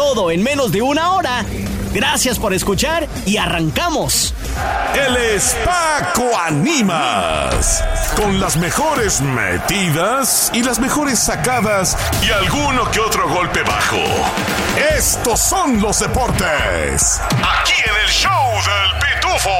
Todo en menos de una hora. Gracias por escuchar y arrancamos. El es Paco Animas. Con las mejores metidas y las mejores sacadas y alguno que otro golpe bajo. Estos son los deportes. Aquí en el show del Pitufo.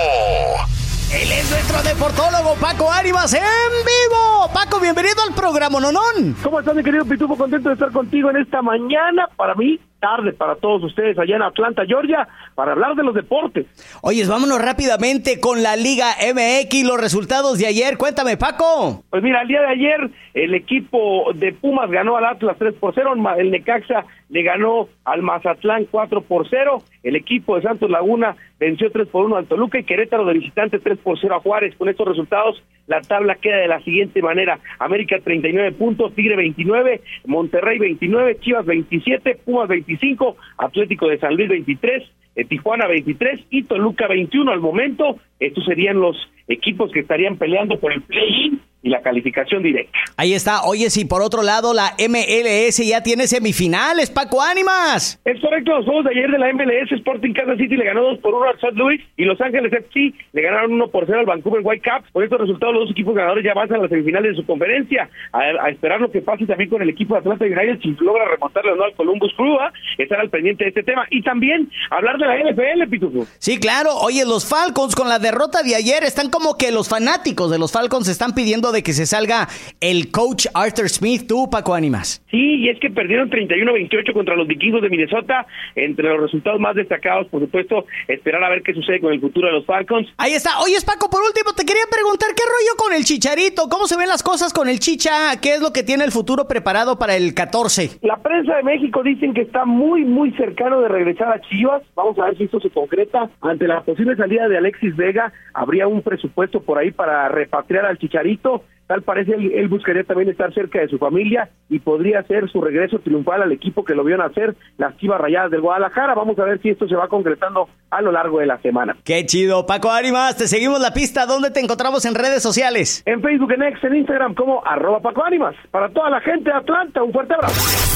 Él es nuestro deportólogo Paco Ánimas en vivo. Paco, bienvenido al programa Nonón. ¿Cómo estás, mi querido Pitufo? Contento de estar contigo en esta mañana. Para mí, tarde para todos ustedes allá en Atlanta, Georgia, para hablar de los deportes. Oyes, vámonos rápidamente con la Liga MX, los resultados de ayer. Cuéntame, Paco. Pues mira, el día de ayer el equipo de Pumas ganó al Atlas 3 por 0, el Necaxa le ganó al Mazatlán 4 por 0, el equipo de Santos Laguna venció 3 por 1 al Toluca y Querétaro de visitante 3 por 0 a Juárez. Con estos resultados, la tabla queda de la siguiente manera: América 39 puntos, Tigre 29, Monterrey 29, Chivas 27, Pumas 25, Atlético de San Luis 23, eh, Tijuana 23 y Toluca 21 al momento. Estos serían los equipos que estarían peleando por el play-in y la calificación directa. Ahí está. Oye, si por otro lado la MLS ya tiene semifinales, Paco Ánimas. Es correcto, los juegos de ayer de la MLS, Sporting Kansas City le ganó 2 por 1 al St. Louis y Los Ángeles FC le ganaron 1 por 0 al Vancouver Whitecaps. Con estos resultados, los dos equipos ganadores ya avanzan a las semifinales de su conferencia. A, esperar lo que pase también con el equipo de Atlanta United si logra remontarle no al Columbus Crew, ¿ah? estar al pendiente de este tema. Y también hablar de la NFL, Pitufo. Sí, claro. Oye, los Falcons con la derrota de ayer están como que los fanáticos de los Falcons están pidiendo de que se salga el coach Arthur Smith, tú, Paco Ánimas. Sí, y es que perdieron 31-28 contra los vikingos de Minnesota. Entre los resultados más destacados, por supuesto, esperar a ver qué sucede con el futuro de los Falcons. Ahí está. Oye, Paco, por último, te quería preguntar qué rollo con el Chicharito. ¿Cómo se ven las cosas con el Chicha? ¿Qué es lo que tiene el futuro preparado para el 14? La prensa de México dicen que está muy, muy cercano de regresar a Chivas. Vamos a ver si esto se concreta. Ante la posible salida de Alexis Vega, habría un presupuesto por ahí para repatriar al Chicharito. Tal parece él, buscaría también estar cerca de su familia y podría ser su regreso triunfal al equipo que lo vio nacer, las Chivas Rayadas del Guadalajara. Vamos a ver si esto se va concretando a lo largo de la semana. Qué chido, Paco Ánimas, te seguimos la pista. ¿Dónde te encontramos en redes sociales? En Facebook, en X, en Instagram como arroba Paco Ánimas. Para toda la gente de Atlanta, un fuerte abrazo.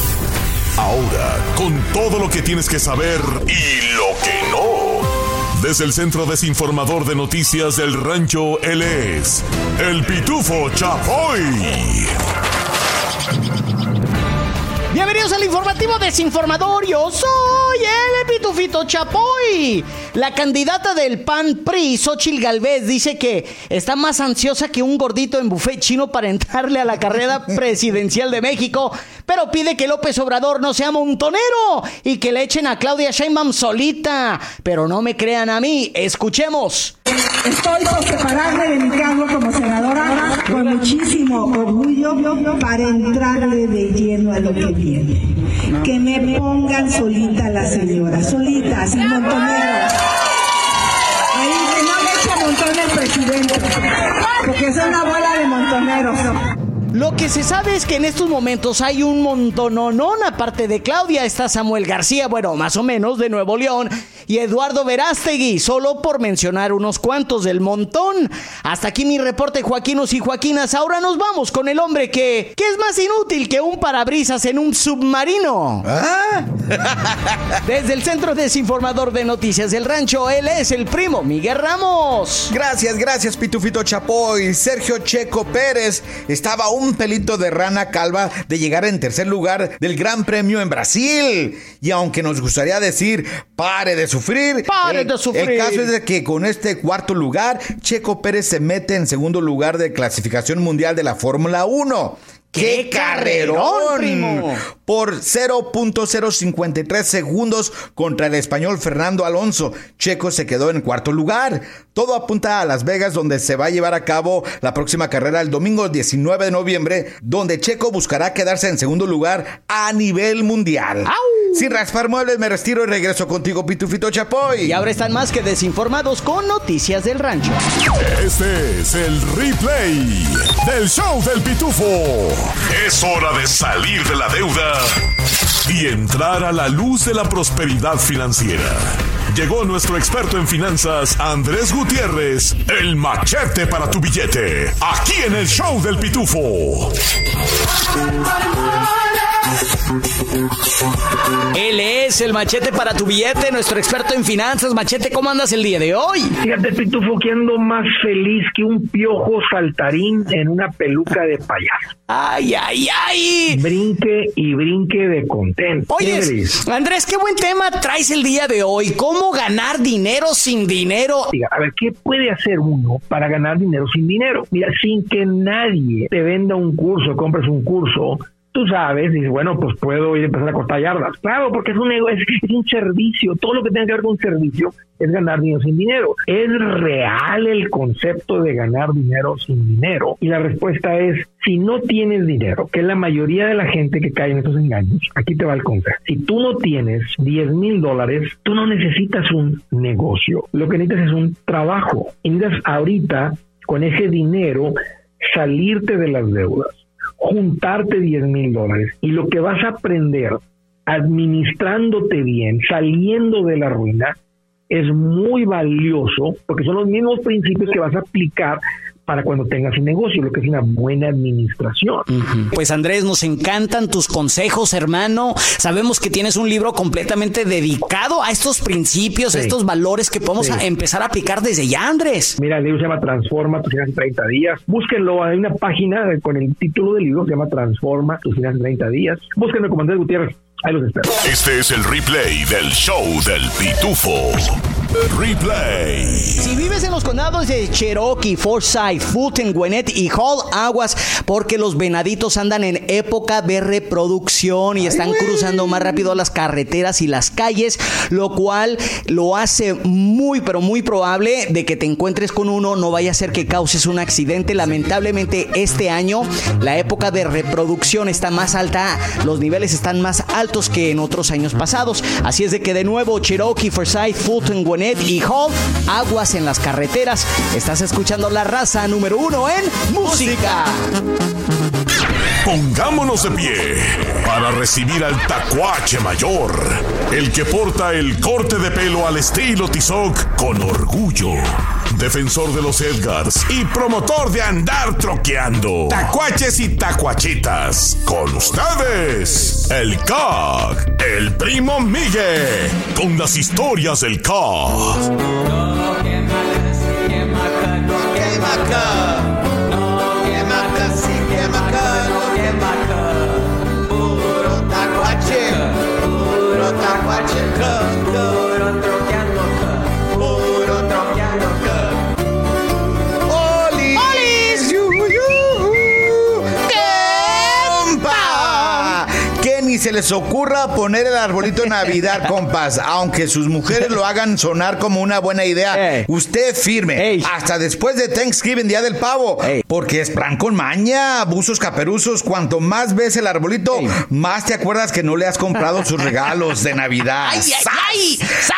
Ahora, con todo lo que tienes que saber y lo que no. Desde el centro desinformador de noticias del rancho, él es el Pitufo Chapoy. Bienvenidos al informativo desinformador. Yo soy el Pitufito Chapoy. La candidata del PAN PRI, Xochil Galvez, dice que está más ansiosa que un gordito en buffet chino para entrarle a la carrera presidencial de México, pero pide que López Obrador no sea montonero y que le echen a Claudia Sheinbaum solita. Pero no me crean a mí, escuchemos. Estoy por separarme de mi cargo como orgullo para entrarle de lleno a lo que viene. Que me pongan solita la señora, solita, sin montonero. Ahí que no le montón el presidente, porque es una bola de montoneros. Lo que se sabe es que en estos momentos hay un montononón, aparte de Claudia, está Samuel García, bueno, más o menos, de Nuevo León, y Eduardo Verástegui, solo por mencionar unos cuantos del montón. Hasta aquí mi reporte, Joaquinos y Joaquinas. Ahora nos vamos con el hombre que, que es más inútil que un parabrisas en un submarino. ¿Ah? Desde el Centro Desinformador de Noticias del Rancho, él es el primo Miguel Ramos. Gracias, gracias, Pitufito Chapoy. Sergio Checo Pérez estaba un pelito de rana calva de llegar en tercer lugar del Gran Premio en Brasil. Y aunque nos gustaría decir, pare de sufrir. Pare de sufrir. El caso es de que con este cuarto lugar, Checo Pérez se mete en segundo lugar de clasificación mundial de la Fórmula 1. ¡Qué, carrerón! Primo! Por 0.053 segundos contra el español Fernando Alonso. Checo se quedó en cuarto lugar. Todo apunta a Las Vegas, donde se va a llevar a cabo la próxima carrera el domingo 19 de noviembre, donde Checo buscará quedarse en segundo lugar a nivel mundial. Sin raspar muebles, me retiro y regreso contigo, Pitufito Chapoy. Y ahora están más que desinformados con noticias del rancho. Este es el replay del show del Pitufo. Es hora de salir de la deuda y entrar a la luz de la prosperidad financiera. Llegó nuestro experto en finanzas, Andrés Gutiérrez, el machete para tu billete, aquí en el show del Pitufo. Él es el machete para tu billete, nuestro experto en finanzas. Machete, ¿cómo andas el día de hoy? Fíjate, Pitufo, que ando más feliz que un piojo saltarín en una peluca de payaso. ¡Ay, ay, ay! Brinque y brinque de contento. Oye, Andrés, qué buen tema traes el día de hoy. ¿Cómo ganar dinero sin dinero? a ver, ¿qué puede hacer uno para ganar dinero sin dinero? Mira, sin que nadie te venda un curso, compres un curso tú sabes, dices, bueno, pues puedo ir a empezar a cortar yardas. Claro, porque es un, es, es un servicio, todo lo que tiene que ver con servicio es ganar dinero sin dinero. ¿Es real el concepto de ganar dinero sin dinero? Y la respuesta es, si no tienes dinero, que es la mayoría de la gente que cae en estos engaños, aquí te va el consejo. Si tú no tienes 10 mil dólares, tú no necesitas un negocio. Lo que necesitas es un trabajo. Y necesitas ahorita, con ese dinero, salirte de las deudas juntarte 10 mil dólares y lo que vas a aprender administrándote bien, saliendo de la ruina, es muy valioso porque son los mismos principios que vas a aplicar para cuando tengas un negocio, lo que es una buena administración. Pues Andrés, nos encantan tus consejos, hermano. Sabemos que tienes un libro completamente dedicado a estos principios, a estos valores que podemos empezar a aplicar desde ya, Andrés. Mira, el libro se llama Transforma tus finanzas en 30 días. Búsquenlo, hay una página con el título del libro, se llama Transforma tus finanzas en 30 días. Búsquenlo como Andrés Gutiérrez. Ahí los espero. Este es el replay del show del pitufo. Replay. Si vives en los condados de Cherokee, Forsyth, Fulton, Gwinnett y Hall, aguas, porque los venaditos andan en época de reproducción y están cruzando más rápido las carreteras y las calles, lo cual lo hace muy, pero muy probable de que te encuentres con uno, no vaya a ser que causes un accidente. Lamentablemente, este año la época de reproducción está más alta, los niveles están más altos que en otros años pasados. Así es de que de nuevo, Cherokee, Forsyth, Fulton, Gwinnett, y Hall, Aguas en las carreteras. Estás escuchando la raza número uno en música. Pongámonos de pie para recibir al tacuache mayor, el que porta el corte de pelo al estilo Tizoc con orgullo. Defensor de los Edgars y promotor de andar troqueando. Tacuaches y tacuachitas. Con ustedes, el CAG, el primo Miguel, con las historias del CAG. Se les ocurra poner el arbolito de Navidad, compas. Aunque sus mujeres lo hagan sonar como una buena idea, usted firme. Hasta después de Thanksgiving, Día del Pavo. Porque es plan con maña, abusos caperuzos. Cuanto más ves el arbolito, más te acuerdas que no le has comprado sus regalos de Navidad.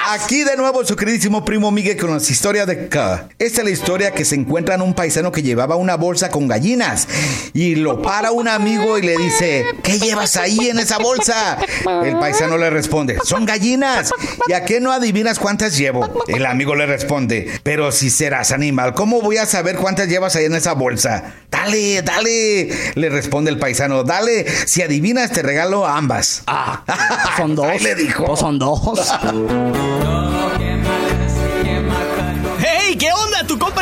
Aquí de nuevo su queridísimo primo Miguel con las historias de K. Esta es la historia que se encuentra en un paisano que llevaba una bolsa con gallinas. Y lo para un amigo y le dice, ¿qué llevas ahí en esa bolsa? El paisano le responde, son gallinas. ¿Y a qué no adivinas cuántas llevo? El amigo le responde, pero si serás animal, ¿cómo voy a saber cuántas llevas ahí en esa bolsa? Dale, dale, le responde el paisano, dale, si adivinas te regalo ambas. Ah, son dos. le dijo. Pues son dos.